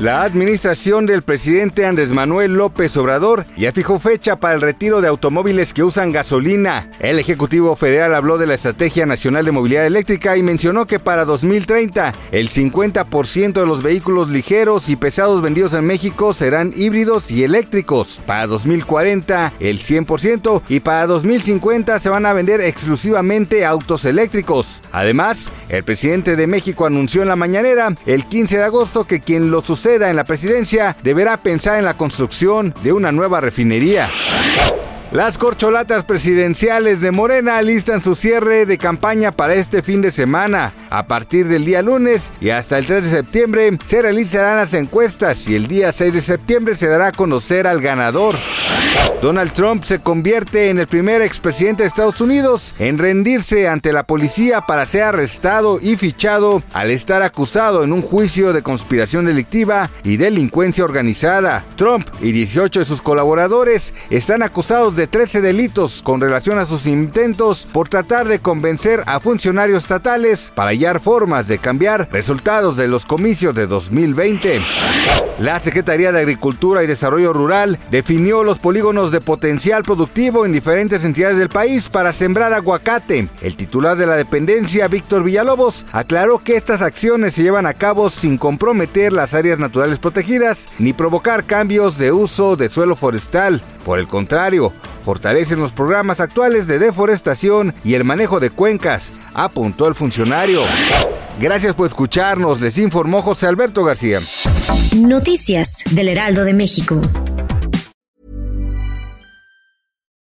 La administración del presidente Andrés Manuel López Obrador ya fijó fecha para el retiro de automóviles que usan gasolina. El Ejecutivo Federal habló de la Estrategia Nacional de Movilidad Eléctrica y mencionó que para 2030 el 50% de los vehículos ligeros y pesados vendidos en México serán híbridos y eléctricos. Para 2040 el 100% y para 2050 se van a vender exclusivamente autos eléctricos. Además, el presidente de México anunció en la mañanera el 15 de agosto que quien lo suceda en la presidencia deberá pensar en la construcción de una nueva refinería. Las corcholatas presidenciales de Morena listan su cierre de campaña para este fin de semana. A partir del día lunes y hasta el 3 de septiembre se realizarán las encuestas y el día 6 de septiembre se dará a conocer al ganador. Donald Trump se convierte en el primer expresidente de Estados Unidos en rendirse ante la policía para ser arrestado y fichado al estar acusado en un juicio de conspiración delictiva y delincuencia organizada. Trump y 18 de sus colaboradores están acusados de 13 delitos con relación a sus intentos por tratar de convencer a funcionarios estatales para hallar formas de cambiar resultados de los comicios de 2020. La Secretaría de Agricultura y Desarrollo Rural definió los de potencial productivo en diferentes entidades del país para sembrar aguacate. El titular de la dependencia, Víctor Villalobos, aclaró que estas acciones se llevan a cabo sin comprometer las áreas naturales protegidas ni provocar cambios de uso de suelo forestal. Por el contrario, fortalecen los programas actuales de deforestación y el manejo de cuencas, apuntó el funcionario. Gracias por escucharnos, les informó José Alberto García. Noticias del Heraldo de México.